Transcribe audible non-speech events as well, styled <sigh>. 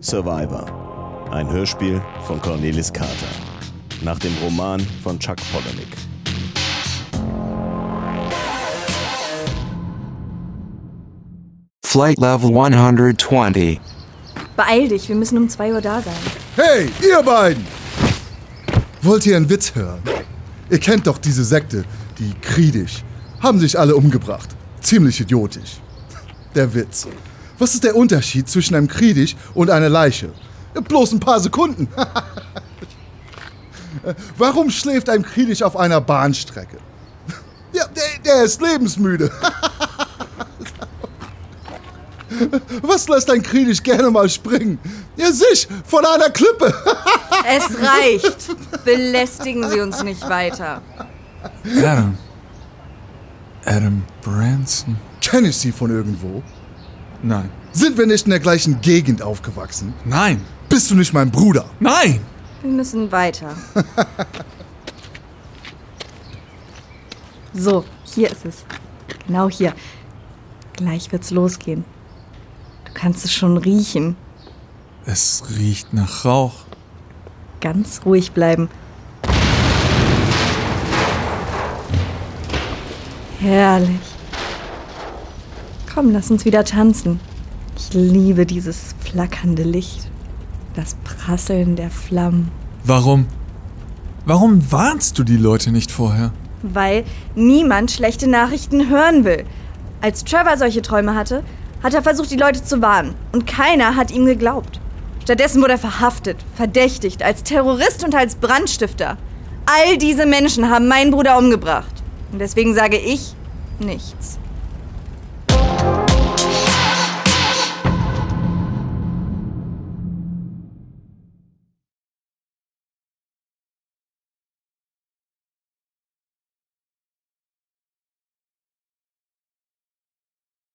Survivor. Ein Hörspiel von Cornelis Carter. Nach dem Roman von Chuck Palahniuk. Flight Level 120. Beeil dich, wir müssen um 2 Uhr da sein. Hey, ihr beiden! Wollt ihr einen Witz hören? Ihr kennt doch diese Sekte, die Kriedisch. Haben sich alle umgebracht. Ziemlich idiotisch. Der Witz. Was ist der Unterschied zwischen einem Kriedisch und einer Leiche? Bloß ein paar Sekunden. <laughs> Warum schläft ein Kriedisch auf einer Bahnstrecke? Ja, der, der ist lebensmüde. <laughs> Was lässt ein Kriedisch gerne mal springen? Ja, sich von einer Klippe. <laughs> Es reicht. Belästigen Sie uns nicht weiter. Adam. Adam Branson? Kenne ich Sie von irgendwo? Nein. Sind wir nicht in der gleichen Gegend aufgewachsen? Nein. Bist du nicht mein Bruder? Nein! Wir müssen weiter. So, hier ist es. Genau hier. Gleich wird's losgehen. Du kannst es schon riechen. Es riecht nach Rauch. Ganz ruhig bleiben. Herrlich. Komm, lass uns wieder tanzen. Ich liebe dieses flackernde Licht. Das Prasseln der Flammen. Warum? Warum warnst du die Leute nicht vorher? Weil niemand schlechte Nachrichten hören will. Als Trevor solche Träume hatte, hat er versucht, die Leute zu warnen. Und keiner hat ihm geglaubt. Stattdessen wurde er verhaftet, verdächtigt, als Terrorist und als Brandstifter. All diese Menschen haben meinen Bruder umgebracht. Und deswegen sage ich nichts.